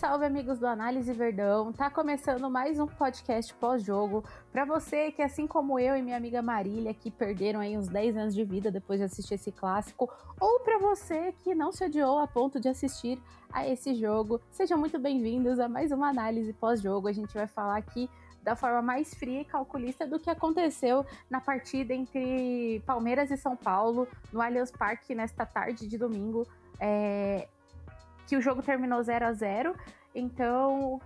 Salve, amigos do Análise Verdão! Tá começando mais um podcast pós-jogo para você que, assim como eu e minha amiga Marília, que perderam aí uns 10 anos de vida depois de assistir esse clássico, ou para você que não se odiou a ponto de assistir a esse jogo, sejam muito bem-vindos a mais uma análise pós-jogo. A gente vai falar aqui da forma mais fria e calculista do que aconteceu na partida entre Palmeiras e São Paulo no Allianz Parque nesta tarde de domingo. É, que o jogo terminou 0 a 0 Então,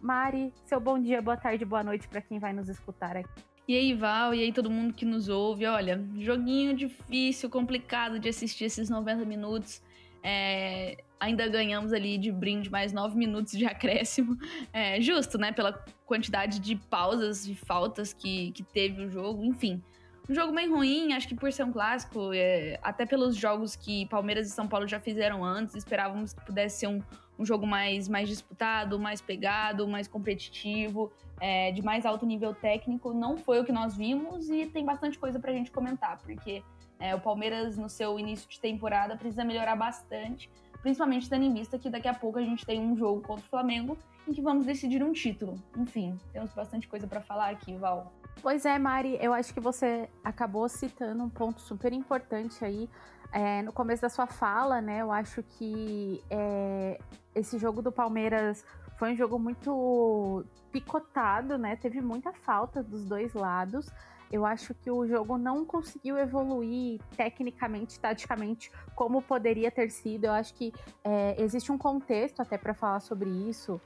Mari, seu bom dia, boa tarde, boa noite para quem vai nos escutar aqui. E aí, Val, e aí todo mundo que nos ouve. Olha, joguinho difícil, complicado de assistir esses 90 minutos. É, ainda ganhamos ali de brinde mais 9 minutos de acréscimo. É, justo, né? Pela quantidade de pausas e faltas que, que teve o jogo, enfim. Um jogo bem ruim, acho que por ser um clássico, é, até pelos jogos que Palmeiras e São Paulo já fizeram antes, esperávamos que pudesse ser um, um jogo mais, mais disputado, mais pegado, mais competitivo, é, de mais alto nível técnico. Não foi o que nós vimos e tem bastante coisa pra gente comentar, porque é, o Palmeiras, no seu início de temporada, precisa melhorar bastante, principalmente tendo em vista que daqui a pouco a gente tem um jogo contra o Flamengo em que vamos decidir um título. Enfim, temos bastante coisa para falar aqui, Val. Pois é, Mari, eu acho que você acabou citando um ponto super importante aí é, no começo da sua fala, né? Eu acho que é, esse jogo do Palmeiras foi um jogo muito picotado, né? Teve muita falta dos dois lados. Eu acho que o jogo não conseguiu evoluir tecnicamente, taticamente, como poderia ter sido. Eu acho que é, existe um contexto até para falar sobre isso,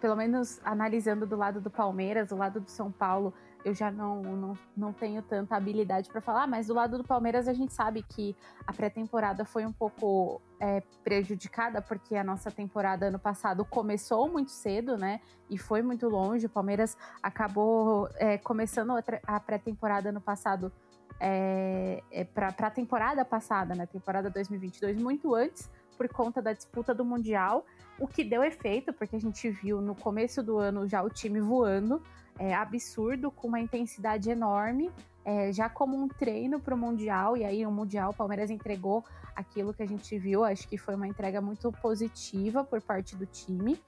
pelo menos analisando do lado do Palmeiras, do lado do São Paulo eu já não, não, não tenho tanta habilidade para falar, mas do lado do Palmeiras a gente sabe que a pré-temporada foi um pouco é, prejudicada, porque a nossa temporada ano passado começou muito cedo, né? E foi muito longe. O Palmeiras acabou é, começando a pré-temporada ano passado é, é para a temporada passada, né? Temporada 2022, muito antes por conta da disputa do Mundial, o que deu efeito, porque a gente viu no começo do ano já o time voando, é, absurdo, com uma intensidade enorme, é, já como um treino para o Mundial, e aí o Mundial o Palmeiras entregou aquilo que a gente viu, acho que foi uma entrega muito positiva por parte do time.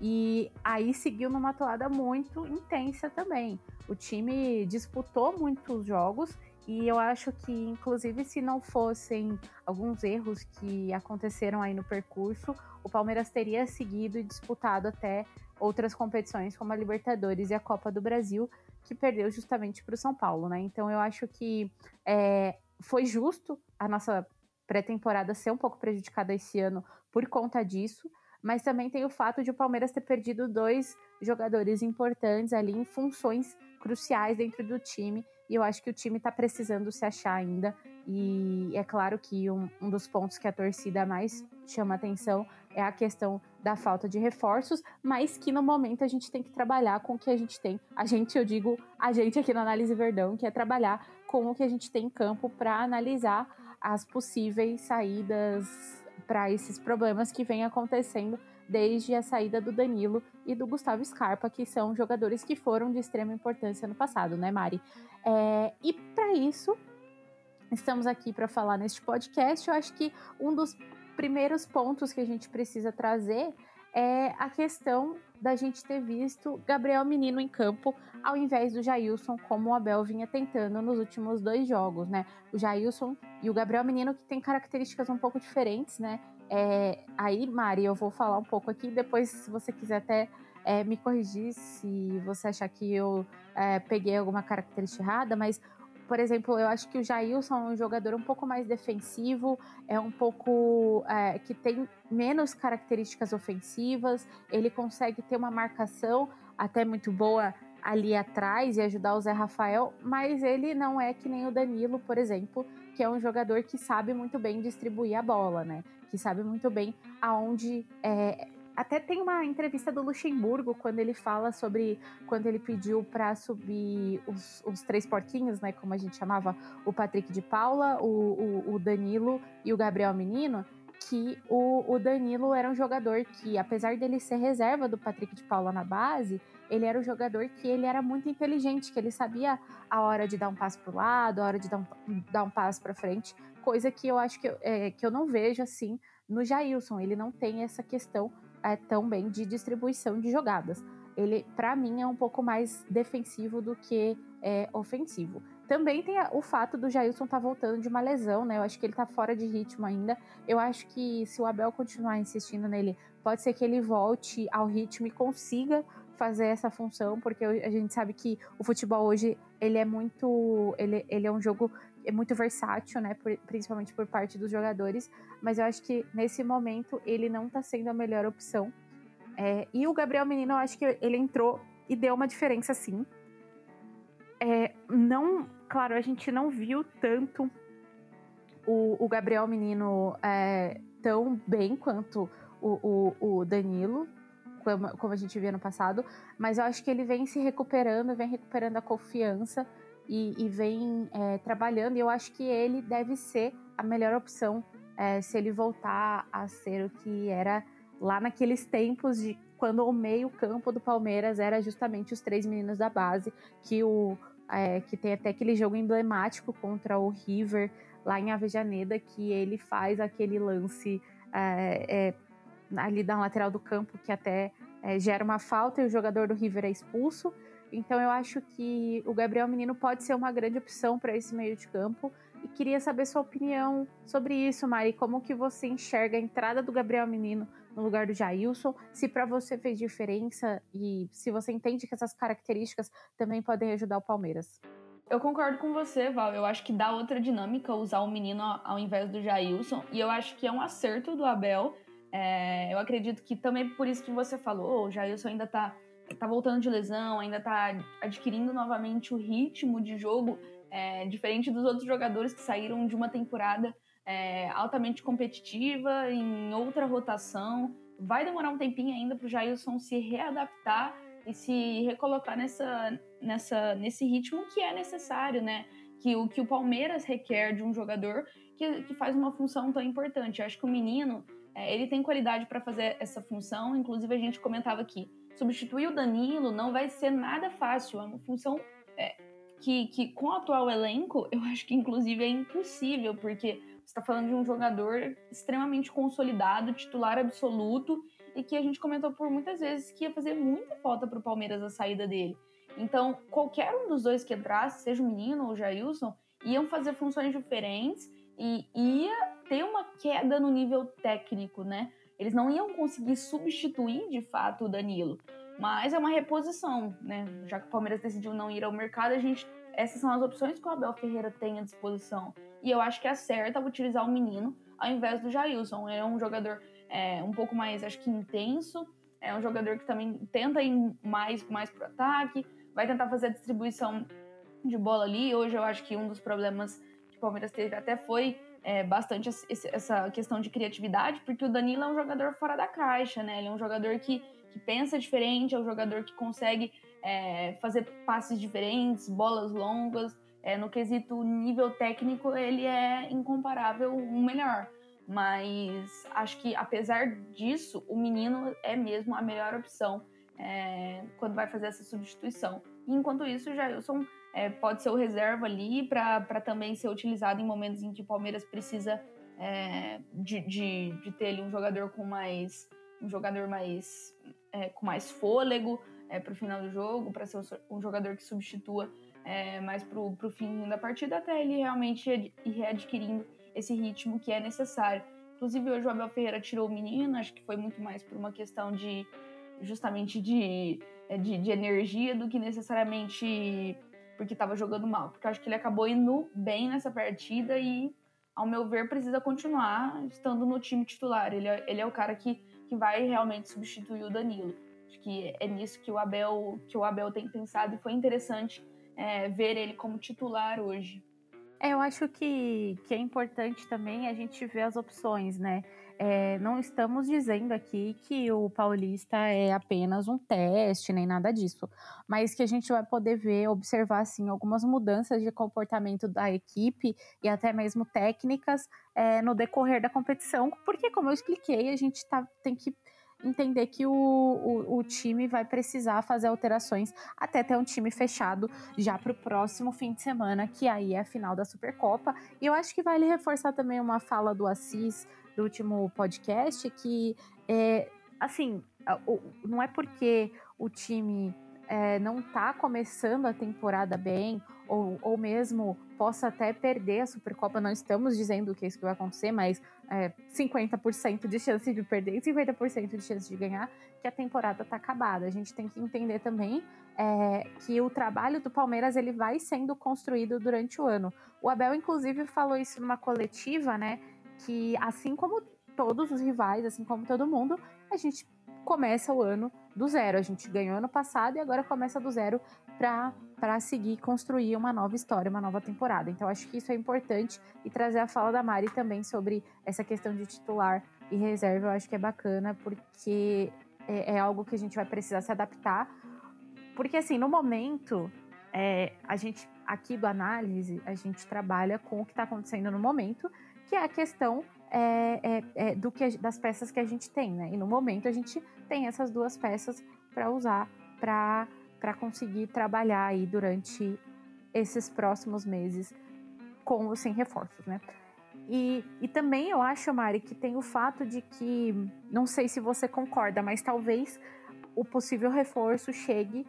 E aí seguiu numa toada muito intensa também. O time disputou muitos jogos e eu acho que, inclusive, se não fossem alguns erros que aconteceram aí no percurso, o Palmeiras teria seguido e disputado até outras competições, como a Libertadores e a Copa do Brasil, que perdeu justamente para o São Paulo, né? Então eu acho que é, foi justo a nossa pré-temporada ser um pouco prejudicada esse ano por conta disso, mas também tem o fato de o Palmeiras ter perdido dois jogadores importantes ali em funções cruciais dentro do time e eu acho que o time está precisando se achar ainda. E é claro que um, um, dos pontos que a torcida mais chama atenção é a questão da falta de reforços, mas que no momento a gente tem que trabalhar com o que a gente tem. A gente, eu digo, a gente aqui no Análise Verdão, que é trabalhar com o que a gente tem em campo para analisar as possíveis saídas para esses problemas que vêm acontecendo desde a saída do Danilo e do Gustavo Scarpa, que são jogadores que foram de extrema importância no passado, né, Mari? É, e para isso, estamos aqui para falar neste podcast. Eu acho que um dos primeiros pontos que a gente precisa trazer é a questão da gente ter visto Gabriel Menino em campo ao invés do Jailson, como o Abel vinha tentando nos últimos dois jogos, né? O Jailson e o Gabriel Menino que tem características um pouco diferentes, né? É, aí, Mari, eu vou falar um pouco aqui, depois, se você quiser até é, me corrigir se você achar que eu é, peguei alguma característica errada, mas, por exemplo, eu acho que o Jailson é um jogador um pouco mais defensivo, é um pouco é, que tem menos características ofensivas, ele consegue ter uma marcação até muito boa ali atrás e ajudar o Zé Rafael, mas ele não é que nem o Danilo, por exemplo, que é um jogador que sabe muito bem distribuir a bola, né? Que sabe muito bem aonde. É... Até tem uma entrevista do Luxemburgo quando ele fala sobre quando ele pediu para subir os, os, três porquinhos, né? Como a gente chamava, o Patrick de Paula, o, o, o Danilo e o Gabriel Menino que o, o, Danilo era um jogador que, apesar dele ser reserva do Patrick de Paula na base, ele era um jogador que ele era muito inteligente, que ele sabia a hora de dar um passo para o lado, a hora de dar um, dar um passo para frente, coisa que eu acho que, é, que eu não vejo assim no Jailson. Ele não tem essa questão é, tão bem de distribuição de jogadas. Ele, para mim, é um pouco mais defensivo do que é, ofensivo. Também tem o fato do Jailson estar tá voltando de uma lesão, né? Eu acho que ele tá fora de ritmo ainda. Eu acho que se o Abel continuar insistindo nele, pode ser que ele volte ao ritmo e consiga fazer essa função, porque a gente sabe que o futebol hoje ele é muito, ele, ele é um jogo é muito versátil, né, por, principalmente por parte dos jogadores, mas eu acho que nesse momento ele não tá sendo a melhor opção. É, e o Gabriel Menino, eu acho que ele entrou e deu uma diferença sim. É, não, claro, a gente não viu tanto o, o Gabriel Menino é, tão bem quanto o, o, o Danilo, como, como, a gente viu no passado, mas eu acho que ele vem se recuperando, vem recuperando a confiança e, e vem é, trabalhando, e eu acho que ele deve ser a melhor opção é, se ele voltar a ser o que era lá naqueles tempos de quando o meio-campo do Palmeiras era justamente os três meninos da base, que o é, que tem até aquele jogo emblemático contra o River lá em Avejaneda, que ele faz aquele lance é, é, ali da lateral do campo que até é, gera uma falta e o jogador do River é expulso. Então eu acho que o Gabriel Menino pode ser uma grande opção para esse meio de campo. E queria saber sua opinião sobre isso, Mari. Como que você enxerga a entrada do Gabriel Menino no lugar do Jailson? Se para você fez diferença e se você entende que essas características também podem ajudar o Palmeiras. Eu concordo com você, Val. Eu acho que dá outra dinâmica usar o menino ao invés do Jailson. E eu acho que é um acerto do Abel. É, eu acredito que também por isso que você falou, o Jailson ainda tá, tá voltando de lesão, ainda tá adquirindo novamente o ritmo de jogo, é, diferente dos outros jogadores que saíram de uma temporada é, altamente competitiva, em outra rotação. Vai demorar um tempinho ainda para o Jailson se readaptar e se recolocar nessa, nessa, nesse ritmo que é necessário, né? Que o que o Palmeiras requer de um jogador que, que faz uma função tão importante. Eu acho que o menino é, ele tem qualidade para fazer essa função. Inclusive a gente comentava aqui, substituir o Danilo não vai ser nada fácil. É uma função é, que, que com o atual elenco eu acho que inclusive é impossível, porque está falando de um jogador extremamente consolidado, titular absoluto, e que a gente comentou por muitas vezes que ia fazer muita falta para o Palmeiras a saída dele. Então, qualquer um dos dois que entrasse, seja o menino ou o Jailson, iam fazer funções diferentes e ia ter uma queda no nível técnico, né? Eles não iam conseguir substituir de fato o Danilo, mas é uma reposição, né? Já que o Palmeiras decidiu não ir ao mercado, a gente essas são as opções que o Abel Ferreira tem à disposição. E eu acho que acerta utilizar o menino ao invés do Jailson. É um jogador é, um pouco mais, acho que intenso. É um jogador que também tenta ir mais, mais pro ataque, vai tentar fazer a distribuição de bola ali. Hoje eu acho que um dos problemas que o Palmeiras teve até foi é, bastante essa questão de criatividade, porque o Danilo é um jogador fora da caixa, né? Ele é um jogador que, que pensa diferente, é um jogador que consegue é, fazer passes diferentes, bolas longas. É, no quesito nível técnico, ele é incomparável o melhor. Mas acho que, apesar disso, o menino é mesmo a melhor opção é, quando vai fazer essa substituição. Enquanto isso, o Jailson é, pode ser o reserva ali para também ser utilizado em momentos em que o Palmeiras precisa é, de, de, de, ter ali um jogador com mais um jogador mais é, com mais fôlego é, para o final do jogo, para ser um jogador que substitua é, mais para o fim da partida, até ele realmente ir readquirindo esse ritmo que é necessário. Inclusive, hoje o Abel Ferreira tirou o menino, acho que foi muito mais por uma questão de justamente de, de, de energia do que necessariamente porque estava jogando mal. Porque acho que ele acabou indo bem nessa partida e, ao meu ver, precisa continuar estando no time titular. Ele é, ele é o cara que, que vai realmente substituir o Danilo. Acho que é nisso que o Abel, que o Abel tem pensado e foi interessante é, ver ele como titular hoje. É, eu acho que, que é importante também a gente ver as opções, né? É, não estamos dizendo aqui que o Paulista é apenas um teste, nem nada disso, mas que a gente vai poder ver, observar assim, algumas mudanças de comportamento da equipe e até mesmo técnicas é, no decorrer da competição, porque, como eu expliquei, a gente tá, tem que entender que o, o, o, time vai precisar fazer alterações até ter um time fechado já para o próximo fim de semana, que aí é a final da Supercopa. E eu acho que vale reforçar também uma fala do Assis do último podcast, que é, assim, não é porque o time é, não tá começando a temporada bem, ou, ou mesmo possa até perder a Supercopa, não estamos dizendo que é isso que vai acontecer, mas é, 50% de chance de perder e 50% de chance de ganhar, que a temporada tá acabada. A gente tem que entender também é, que o trabalho do Palmeiras ele vai sendo construído durante o ano. O Abel, inclusive, falou isso numa coletiva, né? Que assim como todos os rivais, assim como todo mundo, a gente começa o ano do zero. A gente ganhou ano passado e agora começa do zero para seguir construir uma nova história, uma nova temporada. Então acho que isso é importante e trazer a fala da Mari também sobre essa questão de titular e reserva, eu acho que é bacana porque é, é algo que a gente vai precisar se adaptar. Porque assim, no momento, é, a gente aqui do análise, a gente trabalha com o que está acontecendo no momento, que é a questão é, é, é, do que das peças que a gente tem, né? E no momento a gente tem essas duas peças para usar para conseguir trabalhar aí durante esses próximos meses com ou sem reforços, né? E, e também eu acho, Mari, que tem o fato de que, não sei se você concorda, mas talvez o possível reforço chegue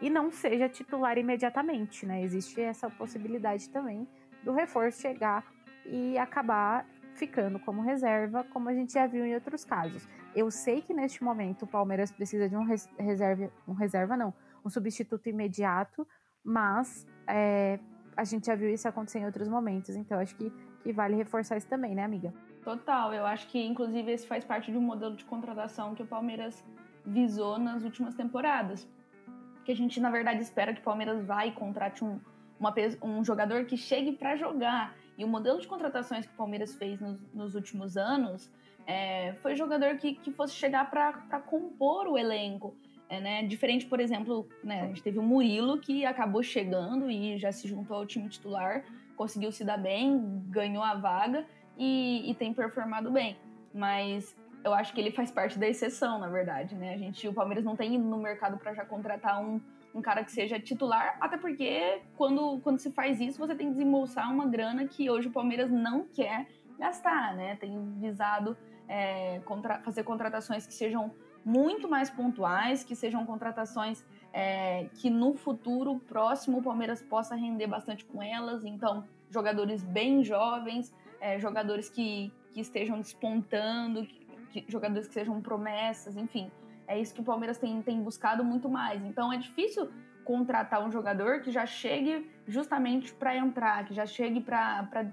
e não seja titular imediatamente, né? Existe essa possibilidade também do reforço chegar e acabar ficando como reserva, como a gente já viu em outros casos. Eu sei que neste momento o Palmeiras precisa de um reserva, um reserva não, um substituto imediato, mas é, a gente já viu isso acontecer em outros momentos, então acho que, que vale reforçar isso também, né, amiga? Total, eu acho que inclusive esse faz parte de um modelo de contratação que o Palmeiras visou nas últimas temporadas. Que a gente, na verdade, espera que o Palmeiras vai e contrate um, uma, um jogador que chegue para jogar e o modelo de contratações que o Palmeiras fez nos, nos últimos anos é, foi jogador que, que fosse chegar para compor o elenco. É, né? Diferente, por exemplo, né, a gente teve o Murilo que acabou chegando e já se juntou ao time titular, conseguiu se dar bem, ganhou a vaga e, e tem performado bem. Mas eu acho que ele faz parte da exceção, na verdade, né? A gente, o Palmeiras não tem ido no mercado para já contratar um, um cara que seja titular, até porque quando, quando se faz isso, você tem que desembolsar uma grana que hoje o Palmeiras não quer gastar, né? Tem visado é, contra, fazer contratações que sejam muito mais pontuais, que sejam contratações é, que no futuro próximo o Palmeiras possa render bastante com elas. Então, jogadores bem jovens, é, jogadores que, que estejam despontando, que, que, jogadores que sejam promessas, enfim. É isso que o Palmeiras tem, tem buscado muito mais. Então é difícil contratar um jogador que já chegue justamente para entrar, que já chegue para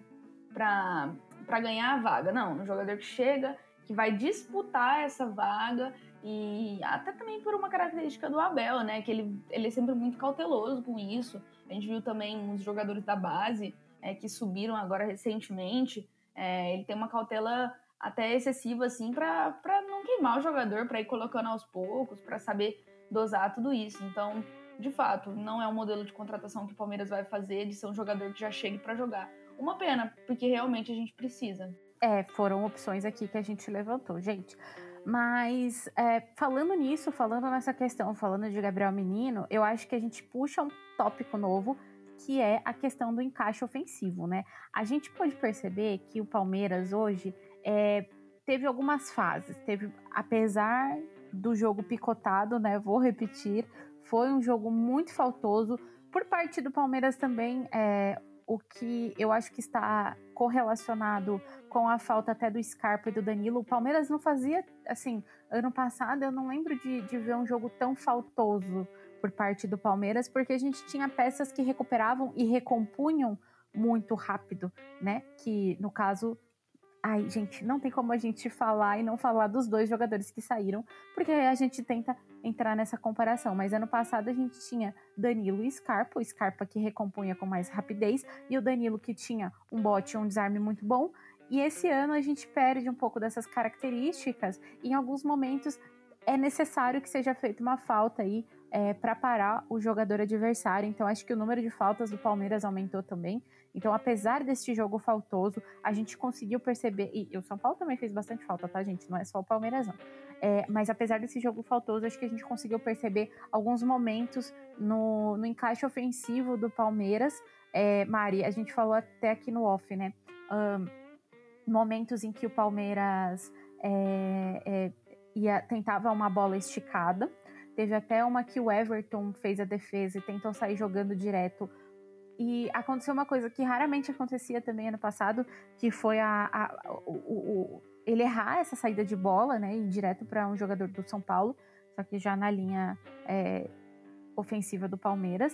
ganhar a vaga. Não, um jogador que chega, que vai disputar essa vaga e até também por uma característica do Abel, né? Que ele, ele é sempre muito cauteloso com isso. A gente viu também uns jogadores da base é, que subiram agora recentemente. É, ele tem uma cautela até excessiva, assim, para não queimar o jogador, para ir colocando aos poucos, para saber dosar tudo isso. Então, de fato, não é um modelo de contratação que o Palmeiras vai fazer de ser um jogador que já chegue para jogar. Uma pena, porque realmente a gente precisa. É, foram opções aqui que a gente levantou, gente. Mas é, falando nisso, falando nessa questão, falando de Gabriel Menino, eu acho que a gente puxa um tópico novo que é a questão do encaixe ofensivo, né? A gente pode perceber que o Palmeiras hoje é, teve algumas fases. Teve, apesar do jogo picotado, né? Vou repetir, foi um jogo muito faltoso. Por parte do Palmeiras também, é, o que eu acho que está correlacionado com a falta até do Scarpa e do Danilo. O Palmeiras não fazia, assim, ano passado eu não lembro de, de ver um jogo tão faltoso por parte do Palmeiras, porque a gente tinha peças que recuperavam e recompunham muito rápido, né? Que no caso Ai, gente, não tem como a gente falar e não falar dos dois jogadores que saíram, porque a gente tenta entrar nessa comparação. Mas ano passado a gente tinha Danilo e Scarpa, o Scarpa que recompunha com mais rapidez, e o Danilo que tinha um bote, um desarme muito bom. E esse ano a gente perde um pouco dessas características, e em alguns momentos é necessário que seja feita uma falta aí é, para parar o jogador adversário. Então acho que o número de faltas do Palmeiras aumentou também. Então, apesar deste jogo faltoso, a gente conseguiu perceber. E o São Paulo também fez bastante falta, tá, gente? Não é só o Palmeiras, não. É, mas apesar desse jogo faltoso, acho que a gente conseguiu perceber alguns momentos no, no encaixe ofensivo do Palmeiras. É, Mari, a gente falou até aqui no off, né? Um, momentos em que o Palmeiras é, é, ia, tentava uma bola esticada. Teve até uma que o Everton fez a defesa e tentou sair jogando direto. E aconteceu uma coisa que raramente acontecia também ano passado, que foi a, a o, o, ele errar essa saída de bola, né, direto para um jogador do São Paulo, só que já na linha é, ofensiva do Palmeiras.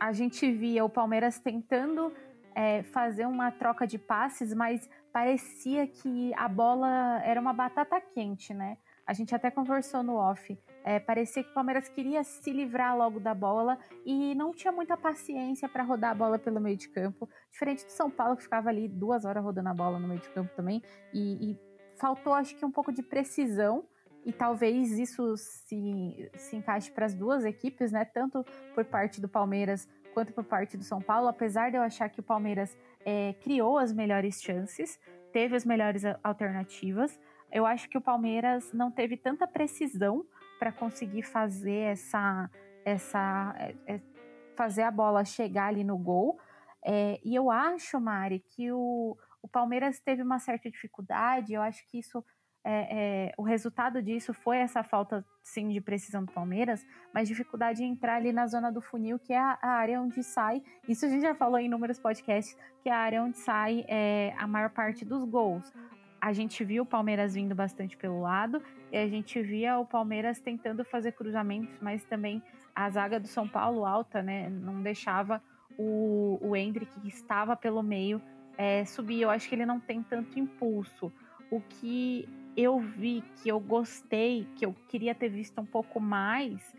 A gente via o Palmeiras tentando é, fazer uma troca de passes, mas parecia que a bola era uma batata quente, né? A gente até conversou no off. É, parecia que o Palmeiras queria se livrar logo da bola e não tinha muita paciência para rodar a bola pelo meio de campo. Diferente do São Paulo, que ficava ali duas horas rodando a bola no meio de campo também. E, e faltou, acho que, um pouco de precisão. E talvez isso se, se encaixe para as duas equipes, né? Tanto por parte do Palmeiras quanto por parte do São Paulo. Apesar de eu achar que o Palmeiras é, criou as melhores chances, teve as melhores alternativas. Eu acho que o Palmeiras não teve tanta precisão para conseguir fazer essa, essa é, é, fazer a bola chegar ali no gol. É, e eu acho, Mari, que o, o Palmeiras teve uma certa dificuldade. Eu acho que isso é, é, o resultado disso foi essa falta, sim, de precisão do Palmeiras, mas dificuldade em entrar ali na zona do funil, que é a, a, área onde sai. Isso a gente já falou em inúmeros podcasts, que é a área onde sai é, a maior parte dos gols. A gente viu o Palmeiras vindo bastante pelo lado e a gente via o Palmeiras tentando fazer cruzamentos, mas também a zaga do São Paulo alta, né? Não deixava o, o Hendrick, que estava pelo meio, é, subir. Eu acho que ele não tem tanto impulso. O que eu vi que eu gostei, que eu queria ter visto um pouco mais,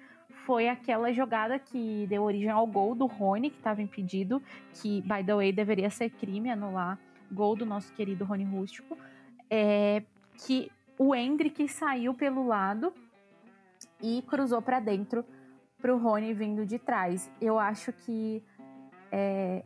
foi aquela jogada que deu origem ao gol do Rony, que estava impedido, que, by the way, deveria ser crime anular gol do nosso querido Rony Rústico, é, que o Hendrick saiu pelo lado e cruzou para dentro para o Rony vindo de trás. Eu acho que é,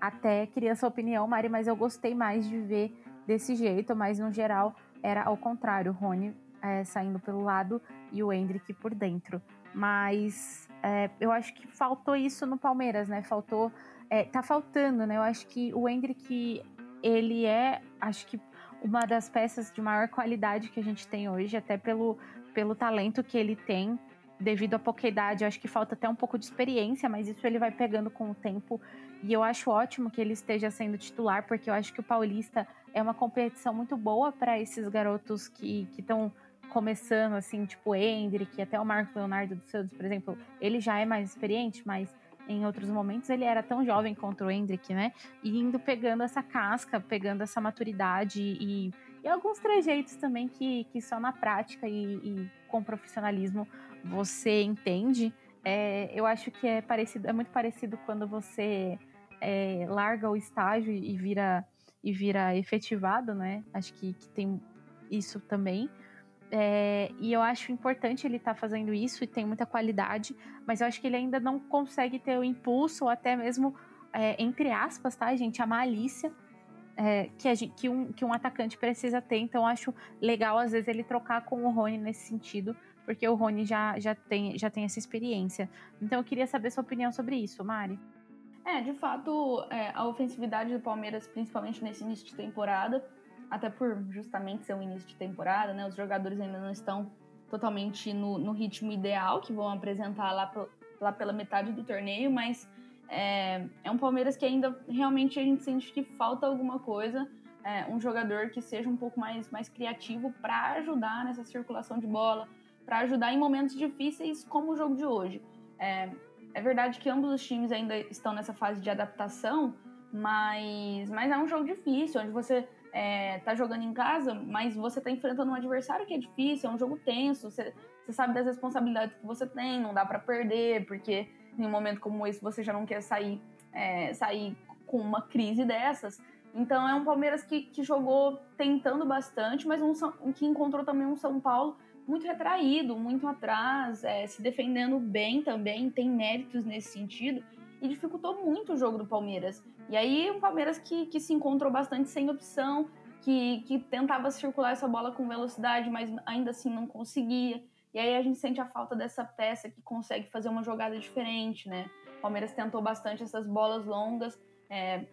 até queria sua opinião, Mari, mas eu gostei mais de ver desse jeito, mas no geral era ao contrário, o Rony é, saindo pelo lado e o Hendrick por dentro. Mas é, eu acho que faltou isso no Palmeiras, né? Faltou. É, tá faltando, né? Eu acho que o Hendrick, ele é, acho que uma das peças de maior qualidade que a gente tem hoje, até pelo, pelo talento que ele tem, devido à pouca idade. Eu acho que falta até um pouco de experiência, mas isso ele vai pegando com o tempo. E eu acho ótimo que ele esteja sendo titular, porque eu acho que o Paulista é uma competição muito boa para esses garotos que estão começando, assim, tipo o Hendrick, até o Marcos Leonardo dos Santos, por exemplo. Ele já é mais experiente, mas em outros momentos ele era tão jovem contra o Hendrick, né? E indo pegando essa casca, pegando essa maturidade e, e alguns trejeitos também que, que só na prática e, e com profissionalismo você entende. É, eu acho que é parecido, é muito parecido quando você é, larga o estágio e vira e vira efetivado, né? Acho que, que tem isso também. É, e eu acho importante ele estar tá fazendo isso e tem muita qualidade, mas eu acho que ele ainda não consegue ter o impulso, ou até mesmo, é, entre aspas, tá, gente, a malícia é, que, a gente, que, um, que um atacante precisa ter. Então, acho legal, às vezes, ele trocar com o Rony nesse sentido, porque o Rony já, já, tem, já tem essa experiência. Então, eu queria saber sua opinião sobre isso, Mari. É, de fato, é, a ofensividade do Palmeiras, principalmente nesse início de temporada, até por justamente ser um início de temporada, né? Os jogadores ainda não estão totalmente no, no ritmo ideal que vão apresentar lá, lá pela metade do torneio, mas é, é, um Palmeiras que ainda realmente a gente sente que falta alguma coisa, é, um jogador que seja um pouco mais, mais criativo para ajudar nessa circulação de bola, para ajudar em momentos difíceis como o jogo de hoje. É, é verdade que ambos os times ainda estão nessa fase de adaptação, mas, mas é um jogo difícil, onde você é, tá jogando em casa, mas você tá enfrentando um adversário que é difícil, é um jogo tenso, você, você sabe das responsabilidades que você tem, não dá para perder, porque em um momento como esse você já não quer sair, é, sair com uma crise dessas. Então é um Palmeiras que, que jogou tentando bastante, mas um, que encontrou também um São Paulo muito retraído, muito atrás, é, se defendendo bem também, tem méritos nesse sentido, e dificultou muito o jogo do Palmeiras. E aí, um Palmeiras que, que se encontrou bastante sem opção, que, que tentava circular essa bola com velocidade, mas ainda assim não conseguia. E aí a gente sente a falta dessa peça que consegue fazer uma jogada diferente, né? O Palmeiras tentou bastante essas bolas longas, é,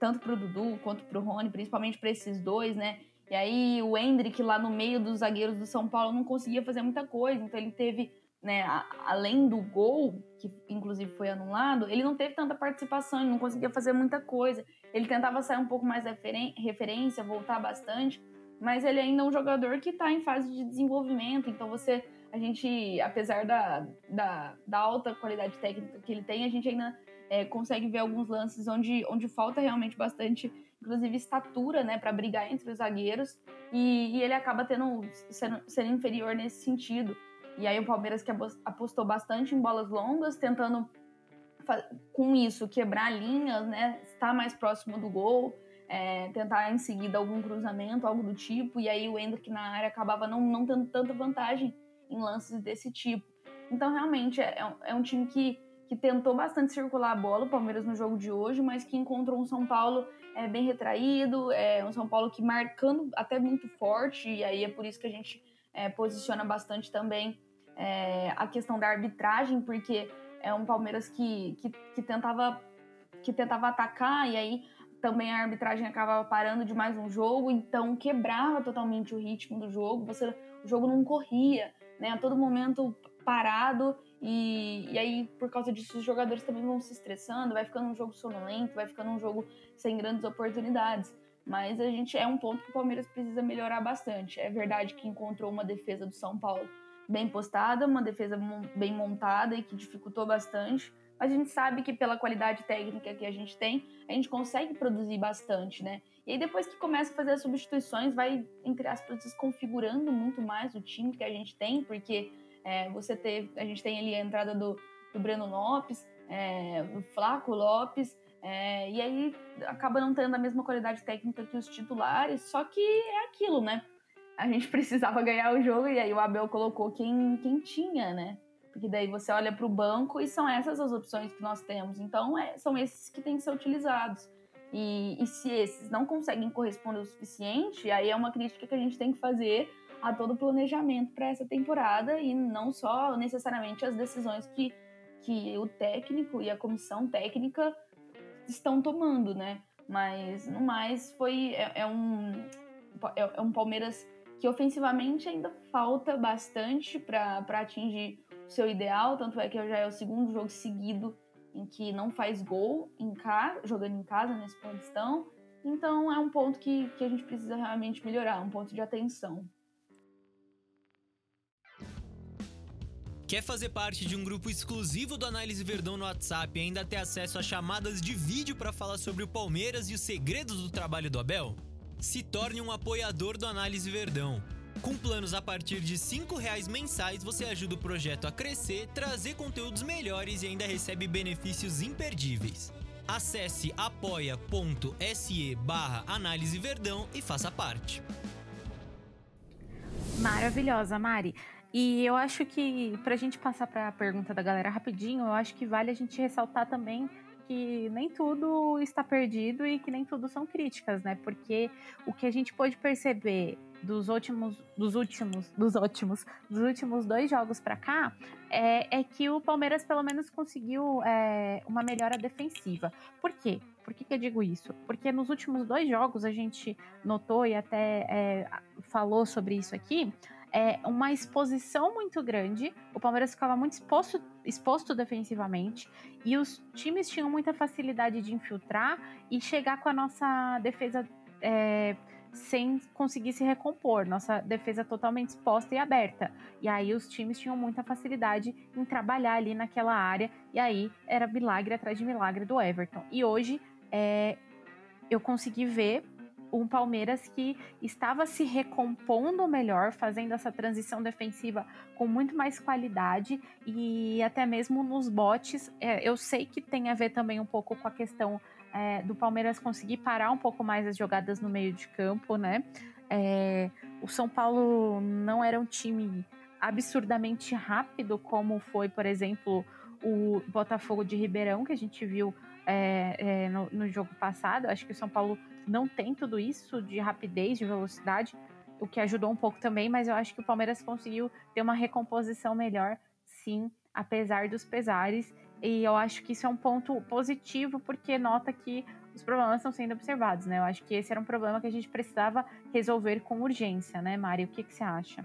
tanto para o Dudu quanto para o Rony, principalmente para esses dois, né? E aí o Hendrick lá no meio dos zagueiros do São Paulo não conseguia fazer muita coisa, então ele teve, né, a, além do gol, que inclusive foi anulado, ele não teve tanta participação, ele não conseguia fazer muita coisa. Ele tentava sair um pouco mais da referência, voltar bastante, mas ele ainda é um jogador que está em fase de desenvolvimento, então você, a gente, apesar da, da, da alta qualidade técnica que ele tem, a gente ainda é, consegue ver alguns lances onde, onde falta realmente bastante inclusive estatura, né, para brigar entre os zagueiros, e, e ele acaba tendo sendo, sendo, inferior nesse sentido. E aí o Palmeiras que apostou bastante em bolas longas, tentando com isso quebrar linhas, né, estar mais próximo do gol, é, tentar em seguida algum cruzamento, algo do tipo, e aí o Hendrick na área acabava não, não tendo tanta vantagem em lances desse tipo. Então realmente é, é um time que que tentou bastante circular a bola, o Palmeiras no jogo de hoje, mas que encontrou um São Paulo é, bem retraído, é, um São Paulo que marcando até muito forte, e aí é por isso que a gente é, posiciona bastante também é, a questão da arbitragem, porque é um Palmeiras que, que, que, tentava, que tentava atacar, e aí também a arbitragem acabava parando de mais um jogo, então quebrava totalmente o ritmo do jogo, você, o jogo não corria, né, a todo momento parado e, e aí, por causa disso, os jogadores também vão se estressando, vai ficando um jogo sonolento, vai ficando um jogo sem grandes oportunidades. Mas a gente é um ponto que o Palmeiras precisa melhorar bastante. É verdade que encontrou uma defesa do São Paulo bem postada, uma defesa bem montada e que dificultou bastante. Mas a gente sabe que pela qualidade técnica que a gente tem, a gente consegue produzir bastante, né? E aí depois que começa a fazer as substituições, vai, entre aspas, desconfigurando muito mais o time que a gente tem, porque é, você teve, a gente tem ali a entrada do, do Breno Lopes, é, do Flaco Lopes, é, e aí acaba não tendo a mesma qualidade técnica que os titulares, só que é aquilo, né? A gente precisava ganhar o jogo e aí o Abel colocou quem, quem tinha, né? Porque daí você olha para o banco e são essas as opções que nós temos. Então, é, são esses que têm que ser utilizados. E, e se esses não conseguem corresponder o suficiente, aí é uma crítica que a gente tem que fazer a todo o planejamento para essa temporada e não só necessariamente as decisões que, que o técnico e a comissão técnica estão tomando, né? Mas no mais foi é, é um é, é, um Palmeiras que ofensivamente ainda falta bastante para atingir o seu ideal, tanto é que já é o segundo jogo seguido em que não faz gol em casa, jogando em casa nesse Paulistão. Então é um ponto que, que a gente precisa realmente melhorar, um ponto de atenção. Quer fazer parte de um grupo exclusivo do Análise Verdão no WhatsApp e ainda ter acesso a chamadas de vídeo para falar sobre o Palmeiras e os segredos do trabalho do Abel? Se torne um apoiador do Análise Verdão. Com planos a partir de R$ reais mensais, você ajuda o projeto a crescer, trazer conteúdos melhores e ainda recebe benefícios imperdíveis. Acesse apoia.se barra Análise Verdão e faça parte. Maravilhosa, Mari. E eu acho que, para a gente passar para a pergunta da galera rapidinho, eu acho que vale a gente ressaltar também que nem tudo está perdido e que nem tudo são críticas, né? Porque o que a gente pôde perceber dos últimos, dos últimos, dos ótimos, dos últimos dois jogos para cá, é, é, que o Palmeiras pelo menos conseguiu é, uma melhora defensiva. Por quê? Por que, que, eu digo isso? Porque nos últimos dois jogos a gente notou e até é, falou sobre isso aqui, é, uma exposição muito grande. O Palmeiras ficava muito exposto, exposto defensivamente e os times tinham muita facilidade de infiltrar e chegar com a nossa defesa é, sem conseguir se recompor, nossa defesa totalmente exposta e aberta. E aí os times tinham muita facilidade em trabalhar ali naquela área e aí era milagre atrás de milagre do Everton. E hoje é, eu consegui ver um Palmeiras que estava se recompondo melhor, fazendo essa transição defensiva com muito mais qualidade e até mesmo nos botes. É, eu sei que tem a ver também um pouco com a questão é, do Palmeiras conseguir parar um pouco mais as jogadas no meio de campo, né? É, o São Paulo não era um time absurdamente rápido, como foi, por exemplo, o Botafogo de Ribeirão, que a gente viu é, é, no, no, jogo passado. Acho que o São Paulo não tem tudo isso de rapidez, de velocidade, o que ajudou um pouco também, mas eu acho que o Palmeiras conseguiu ter uma recomposição melhor, sim, apesar dos pesares. E eu acho que isso é um ponto positivo, porque nota que os problemas estão sendo observados, né? Eu acho que esse era um problema que a gente precisava resolver com urgência, né, Mari? O que, que você acha?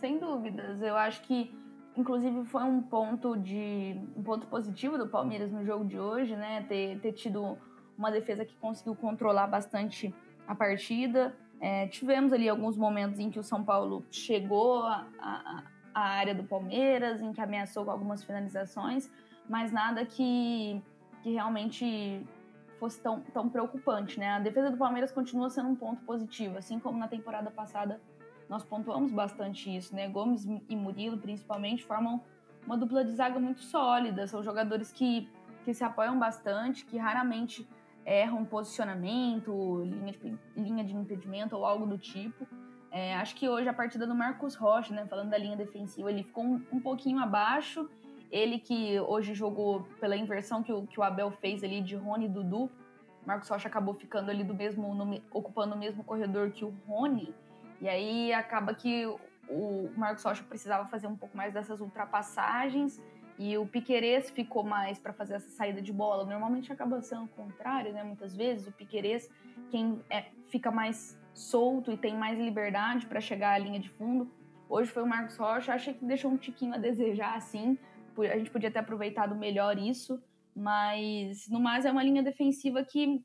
Sem dúvidas. Eu acho que, inclusive, foi um ponto de um ponto positivo do Palmeiras no jogo de hoje, né? Ter, ter tido uma defesa que conseguiu controlar bastante a partida. É, tivemos ali alguns momentos em que o São Paulo chegou à área do Palmeiras, em que ameaçou com algumas finalizações, mas nada que, que realmente fosse tão, tão preocupante, né? A defesa do Palmeiras continua sendo um ponto positivo, assim como na temporada passada nós pontuamos bastante isso, né? Gomes e Murilo, principalmente, formam uma dupla de zaga muito sólida, são jogadores que, que se apoiam bastante, que raramente erram posicionamento, linha de, linha de impedimento ou algo do tipo. É, acho que hoje a partida do Marcos Rocha, né, falando da linha defensiva, ele ficou um, um pouquinho abaixo. Ele que hoje jogou pela inversão que o, que o Abel fez ali de Rony e Dudu. Marcos Rocha acabou ficando ali do mesmo, no, ocupando o mesmo corredor que o Rony. E aí acaba que o Marcos Rocha precisava fazer um pouco mais dessas ultrapassagens e o Piquerez ficou mais para fazer essa saída de bola. Normalmente acaba sendo o contrário, né? Muitas vezes o Piquerez quem é, fica mais solto e tem mais liberdade para chegar à linha de fundo. Hoje foi o Marcos Rocha, achei que deixou um tiquinho a desejar, assim. A gente podia ter aproveitado melhor isso, mas no mais é uma linha defensiva que,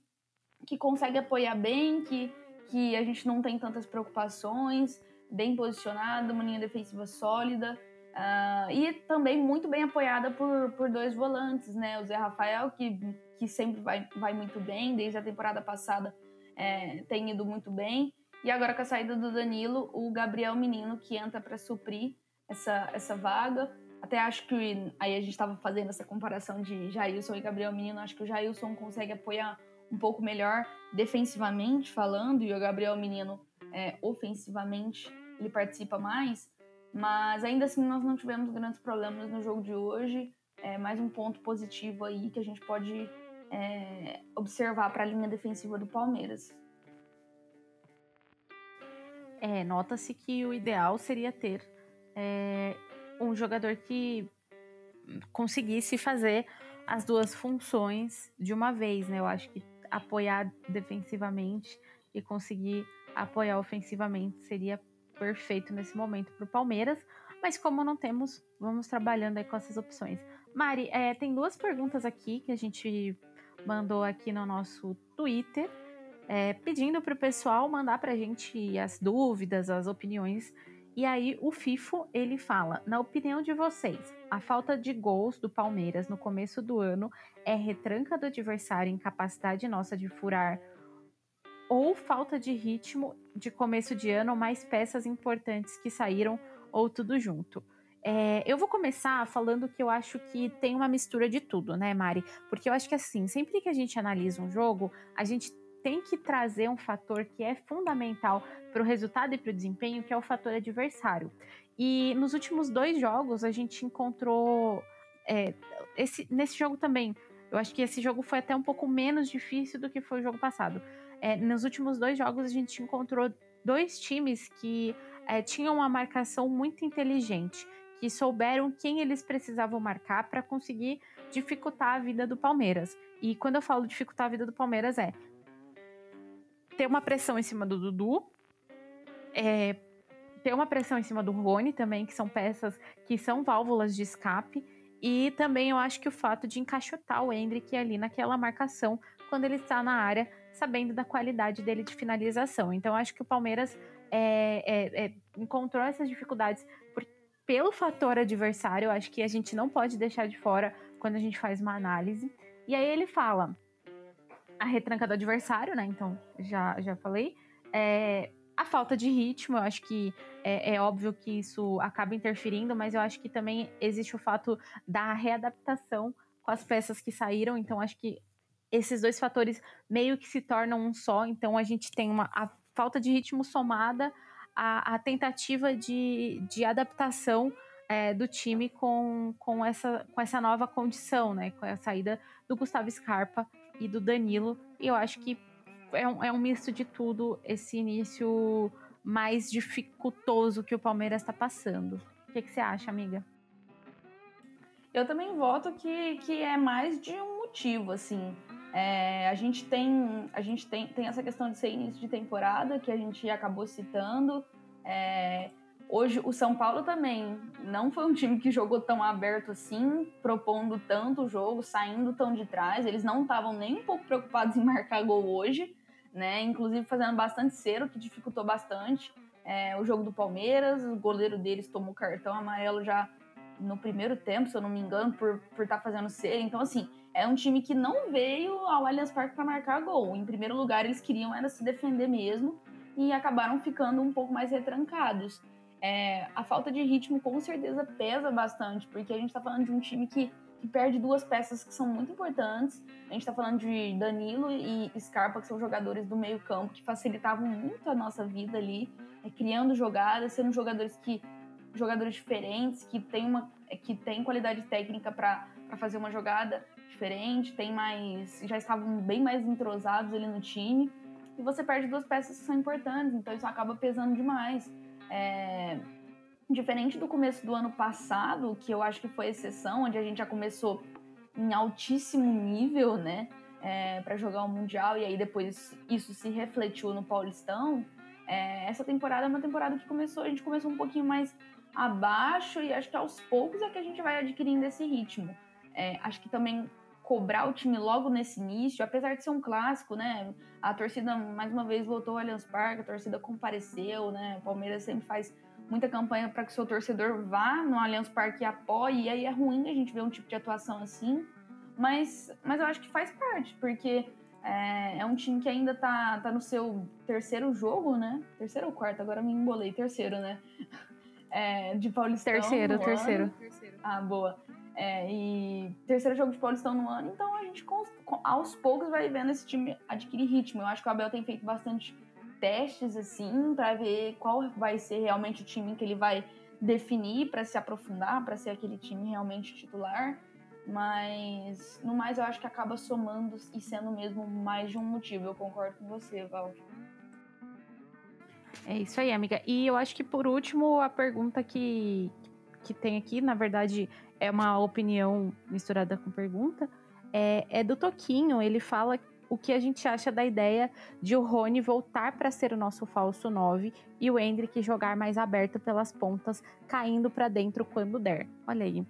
que consegue apoiar bem, que, que a gente não tem tantas preocupações, bem posicionada, uma linha defensiva sólida. Uh, e também muito bem apoiada por, por dois volantes, né? O Zé Rafael, que, que sempre vai, vai muito bem, desde a temporada passada é, tem ido muito bem. E agora com a saída do Danilo, o Gabriel Menino, que entra para suprir essa, essa vaga. Até acho que aí a gente estava fazendo essa comparação de Jailson e Gabriel Menino. Acho que o Jailson consegue apoiar um pouco melhor defensivamente falando, e o Gabriel Menino é, ofensivamente ele participa mais. Mas ainda assim, nós não tivemos grandes problemas no jogo de hoje. É mais um ponto positivo aí que a gente pode é, observar para a linha defensiva do Palmeiras. É, nota-se que o ideal seria ter é, um jogador que conseguisse fazer as duas funções de uma vez, né? Eu acho que apoiar defensivamente e conseguir apoiar ofensivamente seria perfeito nesse momento para o Palmeiras, mas como não temos, vamos trabalhando aí com essas opções. Mari, é, tem duas perguntas aqui que a gente mandou aqui no nosso Twitter, é, pedindo para o pessoal mandar para a gente as dúvidas, as opiniões. E aí o FIFO ele fala: na opinião de vocês, a falta de gols do Palmeiras no começo do ano é retranca do adversário, incapacidade nossa de furar ou falta de ritmo de começo de ano, mais peças importantes que saíram, ou tudo junto. É, eu vou começar falando que eu acho que tem uma mistura de tudo, né, Mari? Porque eu acho que assim, sempre que a gente analisa um jogo, a gente tem que trazer um fator que é fundamental para o resultado e para o desempenho, que é o fator adversário. E nos últimos dois jogos a gente encontrou é, esse, nesse jogo também. Eu acho que esse jogo foi até um pouco menos difícil do que foi o jogo passado é, nos últimos dois jogos a gente encontrou dois times que é, tinham uma marcação muito inteligente, que souberam quem eles precisavam marcar para conseguir dificultar a vida do Palmeiras. E quando eu falo dificultar a vida do Palmeiras é ter uma pressão em cima do Dudu, é, ter uma pressão em cima do Rony também, que são peças que são válvulas de escape. E também eu acho que o fato de encaixotar o Hendrick ali naquela marcação quando ele está na área sabendo da qualidade dele de finalização. Então, acho que o Palmeiras é, é, é, encontrou essas dificuldades por, pelo fator adversário. Acho que a gente não pode deixar de fora quando a gente faz uma análise. E aí ele fala a retranca do adversário, né? Então, já, já falei. É, a falta de ritmo, eu acho que é, é, óbvio que isso acaba interferindo, mas eu acho que também existe o fato da readaptação com as peças que saíram. Então, acho que esses dois fatores meio que se tornam um só, então a gente tem uma a falta de ritmo somada à, à tentativa de, de adaptação é, do time com, com, essa, com essa nova condição, né? Com a saída do Gustavo Scarpa e do Danilo. E eu acho que é um, é um misto de tudo esse início mais dificultoso que o Palmeiras está passando. O que, que você acha, amiga? Eu também voto que, que é mais de um positivo, assim. É, a gente tem a gente tem, tem essa questão de ser início de temporada que a gente acabou citando. É, hoje o São Paulo também não foi um time que jogou tão aberto assim, propondo tanto o jogo, saindo tão de trás. Eles não estavam nem um pouco preocupados em marcar gol hoje, né? Inclusive fazendo bastante cero, que dificultou bastante. É, o jogo do Palmeiras, o goleiro deles tomou cartão amarelo já no primeiro tempo, se eu não me engano, por estar por tá fazendo cera. Então, assim, é um time que não veio ao Allianz Parque para marcar gol. Em primeiro lugar, eles queriam era se defender mesmo e acabaram ficando um pouco mais retrancados. É, a falta de ritmo com certeza pesa bastante, porque a gente está falando de um time que, que, perde duas peças que são muito importantes. A gente está falando de Danilo e Scarpa, que são jogadores do meio-campo que facilitavam muito a nossa vida ali, é, criando jogadas, sendo jogadores que jogadores diferentes, que têm uma que tem qualidade técnica para fazer uma jogada diferente, tem mais. já estavam bem mais entrosados ali no time. E você perde duas peças que são importantes, então isso acaba pesando demais. É, diferente do começo do ano passado, que eu acho que foi exceção, onde a gente já começou em altíssimo nível, né? É, para jogar o Mundial, e aí depois isso se refletiu no Paulistão. É, essa temporada é uma temporada que começou, a gente começou um pouquinho mais abaixo, e acho que aos poucos é que a gente vai adquirindo esse ritmo. É, acho que também cobrar o time logo nesse início, apesar de ser um clássico, né? A torcida mais uma vez voltou ao Allianz Parque, a torcida compareceu, né? O Palmeiras sempre faz muita campanha para que o seu torcedor vá no Allianz Parque e apoie, e aí é ruim a gente ver um tipo de atuação assim, mas, mas eu acho que faz parte, porque é, é um time que ainda tá, tá no seu terceiro jogo, né? Terceiro ou quarto? Agora me embolei, terceiro, né? É, de Paulistão. Terceiro, terceiro. Ah, boa. É, e terceiro jogo de Paulistão no ano, então a gente aos poucos vai vendo esse time adquirir ritmo. Eu acho que o Abel tem feito bastante testes assim para ver qual vai ser realmente o time que ele vai definir para se aprofundar, para ser aquele time realmente titular. Mas no mais eu acho que acaba somando e sendo mesmo mais de um motivo. Eu concordo com você, Val. É isso aí, amiga. E eu acho que por último a pergunta que, que tem aqui, na verdade, é uma opinião misturada com pergunta, é, é do Toquinho. Ele fala o que a gente acha da ideia de o Rony voltar para ser o nosso falso 9 e o Hendrick jogar mais aberto pelas pontas, caindo para dentro quando der. Olha aí.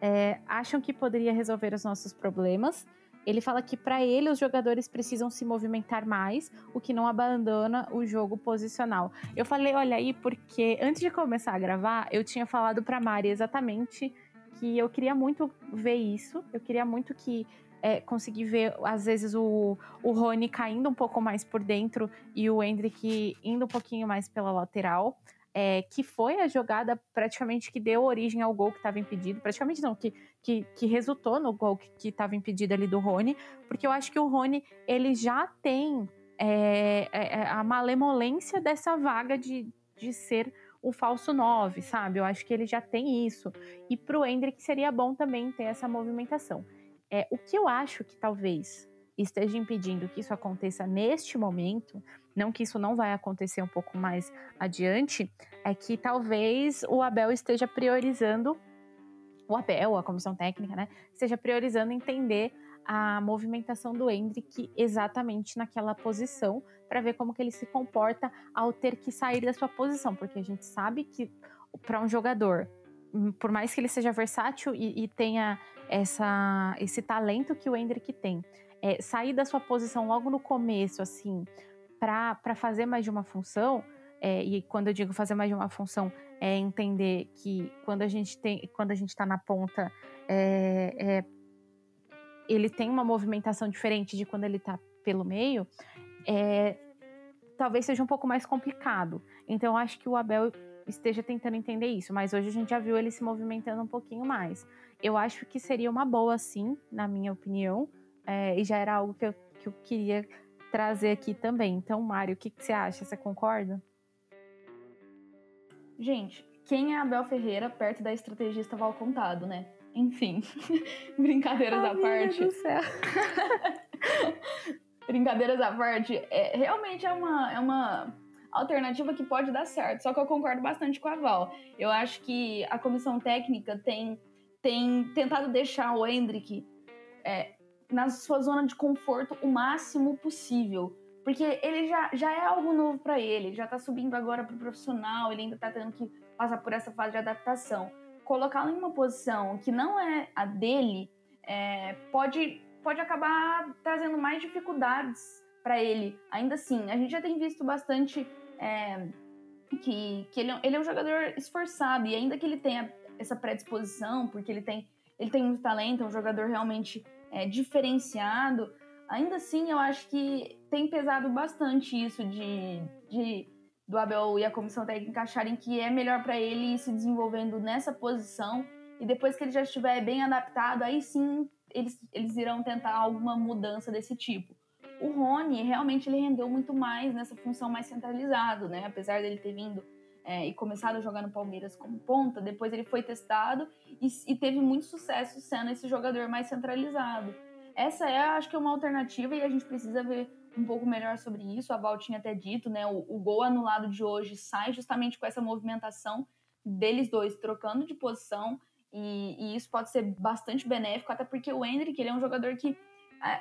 É, acham que poderia resolver os nossos problemas? Ele fala que para ele os jogadores precisam se movimentar mais, o que não abandona o jogo posicional. Eu falei, olha aí, porque antes de começar a gravar, eu tinha falado para Mari exatamente que eu queria muito ver isso. Eu queria muito que é, ver, às vezes, o, o Rony caindo um pouco mais por dentro e o Hendrick indo um pouquinho mais pela lateral. É, que foi a jogada praticamente que deu origem ao gol que estava impedido. Praticamente não, que, que, que resultou no gol que estava impedido ali do Rony. Porque eu acho que o Rony, ele já tem é, é, é a malemolência dessa vaga de, de ser o falso 9, sabe? Eu acho que ele já tem isso. E pro Hendrick seria bom também ter essa movimentação. É, o que eu acho que talvez esteja impedindo que isso aconteça neste momento, não que isso não vai acontecer um pouco mais adiante, é que talvez o Abel esteja priorizando o Abel, a comissão técnica, né, esteja priorizando entender a movimentação do Hendrick exatamente naquela posição para ver como que ele se comporta ao ter que sair da sua posição, porque a gente sabe que para um jogador, hum, por mais que ele seja versátil e, e tenha essa, esse talento que o Hendrick tem, é, sair da sua posição logo no começo, assim, para fazer mais de uma função, é, e quando eu digo fazer mais de uma função, é entender que quando a gente tem, quando a gente está na ponta, é, é, ele tem uma movimentação diferente de quando ele está pelo meio é, talvez seja um pouco mais complicado. Então, eu acho que o Abel esteja tentando entender isso, mas hoje a gente já viu ele se movimentando um pouquinho mais. Eu acho que seria uma boa, sim, na minha opinião, é, e já era algo que eu, que eu queria trazer aqui também. Então, Mário, o que, que você acha? Você concorda? Gente, quem é Abel Ferreira perto da estrategista Val Contado, né? Enfim, brincadeiras à parte. Do céu. brincadeiras à parte, é, realmente é uma, é uma alternativa que pode dar certo. Só que eu concordo bastante com a Val. Eu acho que a comissão técnica tem, tem tentado deixar o Hendrick é, na sua zona de conforto o máximo possível. Porque ele já, já é algo novo para ele, já tá subindo agora pro profissional, ele ainda tá tendo que passar por essa fase de adaptação. Colocá-lo em uma posição que não é a dele é, pode, pode acabar trazendo mais dificuldades para ele. Ainda assim, a gente já tem visto bastante é, que, que ele, é ele é um jogador esforçado e ainda que ele tenha essa predisposição, porque ele tem, ele tem muito talento, é um jogador realmente é, diferenciado, ainda assim eu acho que tem pesado bastante isso de, de do Abel e a comissão técnica acharem que é melhor para ele ir se desenvolvendo nessa posição e depois que ele já estiver bem adaptado, aí sim eles, eles irão tentar alguma mudança desse tipo. O Rony realmente ele rendeu muito mais nessa função mais centralizado, né? Apesar dele ter vindo é, e começado a jogar no Palmeiras como ponta, depois ele foi testado e, e teve muito sucesso sendo esse jogador mais centralizado. Essa é, acho que, uma alternativa e a gente precisa ver um pouco melhor sobre isso. A Val tinha até dito, né? O, o gol anulado de hoje sai justamente com essa movimentação deles dois trocando de posição e, e isso pode ser bastante benéfico, até porque o Hendrick ele é um jogador que, é,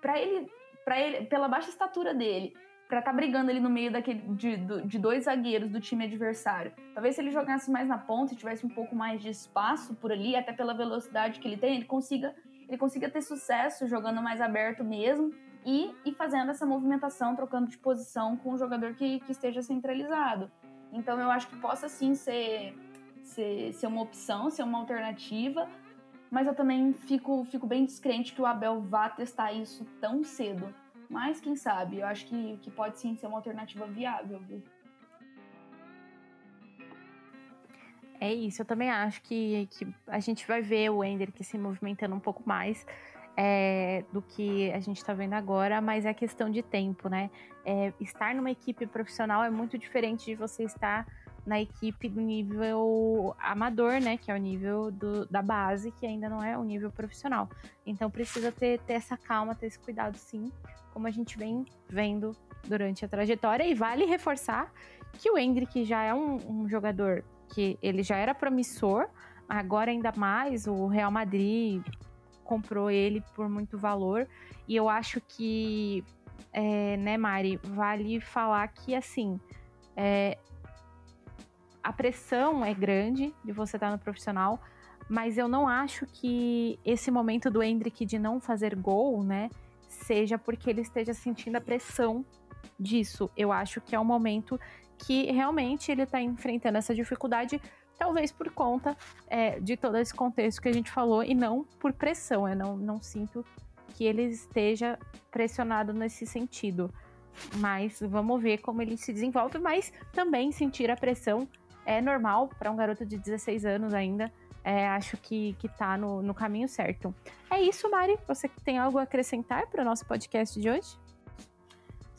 para ele, para ele, pela baixa estatura dele, para estar tá brigando ali no meio daquele, de, de, dois zagueiros do time adversário. Talvez se ele jogasse mais na ponta e tivesse um pouco mais de espaço por ali, até pela velocidade que ele tem, ele consiga ele consiga ter sucesso jogando mais aberto mesmo e, fazendo essa movimentação, trocando de posição com um jogador que, que esteja centralizado. Então eu acho que possa sim ser, ser, ser uma opção, ser uma alternativa, mas eu também fico, fico bem descrente que o Abel vá testar isso tão cedo. Mas quem sabe, eu acho que, que pode sim ser uma alternativa viável, viu? É isso, eu também acho que, que a gente vai ver o Ender se movimentando um pouco mais é, do que a gente está vendo agora, mas é questão de tempo, né? É, estar numa equipe profissional é muito diferente de você estar na equipe do nível amador, né? Que é o nível do, da base, que ainda não é o nível profissional. Então precisa ter, ter essa calma, ter esse cuidado, sim, como a gente vem vendo durante a trajetória. E vale reforçar que o Hendrick já é um, um jogador que ele já era promissor, agora ainda mais o Real Madrid comprou ele por muito valor. E eu acho que, é, né, Mari, vale falar que assim. É, a pressão é grande de você estar no profissional, mas eu não acho que esse momento do Hendrick de não fazer gol, né, seja porque ele esteja sentindo a pressão disso. Eu acho que é um momento que realmente ele está enfrentando essa dificuldade, talvez por conta é, de todo esse contexto que a gente falou e não por pressão. Eu não, não sinto que ele esteja pressionado nesse sentido. Mas vamos ver como ele se desenvolve, mas também sentir a pressão é normal para um garoto de 16 anos ainda. É, acho que, que tá no, no caminho certo. É isso, Mari. Você tem algo a acrescentar para o nosso podcast de hoje?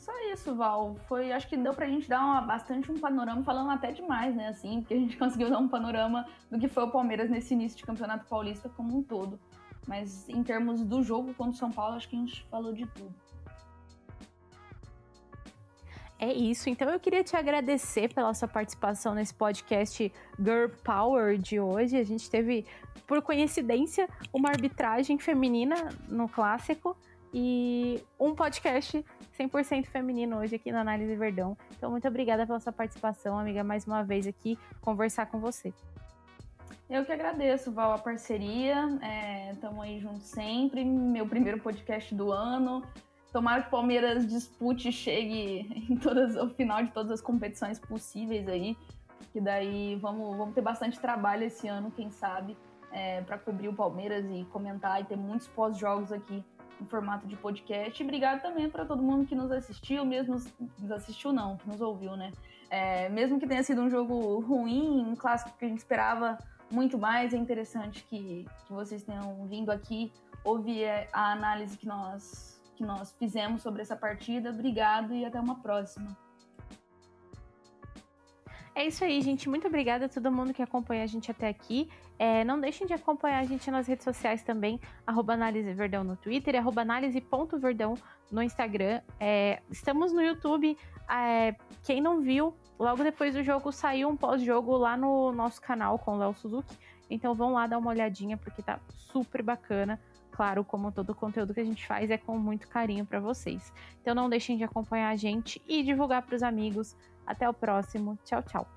Só isso, Val. Foi, acho que deu pra gente dar uma, bastante um panorama, falando até demais, né? Assim, porque a gente conseguiu dar um panorama do que foi o Palmeiras nesse início de Campeonato Paulista como um todo. Mas em termos do jogo contra o São Paulo, acho que a gente falou de tudo. É isso. Então eu queria te agradecer pela sua participação nesse podcast Girl Power de hoje. A gente teve, por coincidência, uma arbitragem feminina no clássico e um podcast 100% feminino hoje aqui na Análise Verdão. Então, muito obrigada pela sua participação, amiga, mais uma vez aqui conversar com você. Eu que agradeço, Val, a parceria. Estamos é, aí juntos sempre. Meu primeiro podcast do ano. Tomara que o Palmeiras dispute e chegue em todas, ao final de todas as competições possíveis aí. Que daí vamos, vamos ter bastante trabalho esse ano, quem sabe, é, para cobrir o Palmeiras e comentar e ter muitos pós-jogos aqui em formato de podcast. Obrigado também para todo mundo que nos assistiu, mesmo nos assistiu não, que nos ouviu, né? É, mesmo que tenha sido um jogo ruim, um clássico que a gente esperava muito mais, é interessante que, que vocês tenham vindo aqui ouvir a análise que nós que nós fizemos sobre essa partida. Obrigado e até uma próxima. É isso aí, gente. Muito obrigada a todo mundo que acompanha a gente até aqui. É, não deixem de acompanhar a gente nas redes sociais também, arroba Análise Verdão no Twitter arroba análise.verdão no Instagram. É, estamos no YouTube. É, quem não viu, logo depois do jogo saiu um pós-jogo lá no nosso canal com o Léo Suzuki. Então vão lá dar uma olhadinha, porque tá super bacana. claro, como todo o conteúdo que a gente faz é com muito carinho para vocês. Então não deixem de acompanhar a gente e divulgar para os amigos. Até o próximo. Tchau, tchau.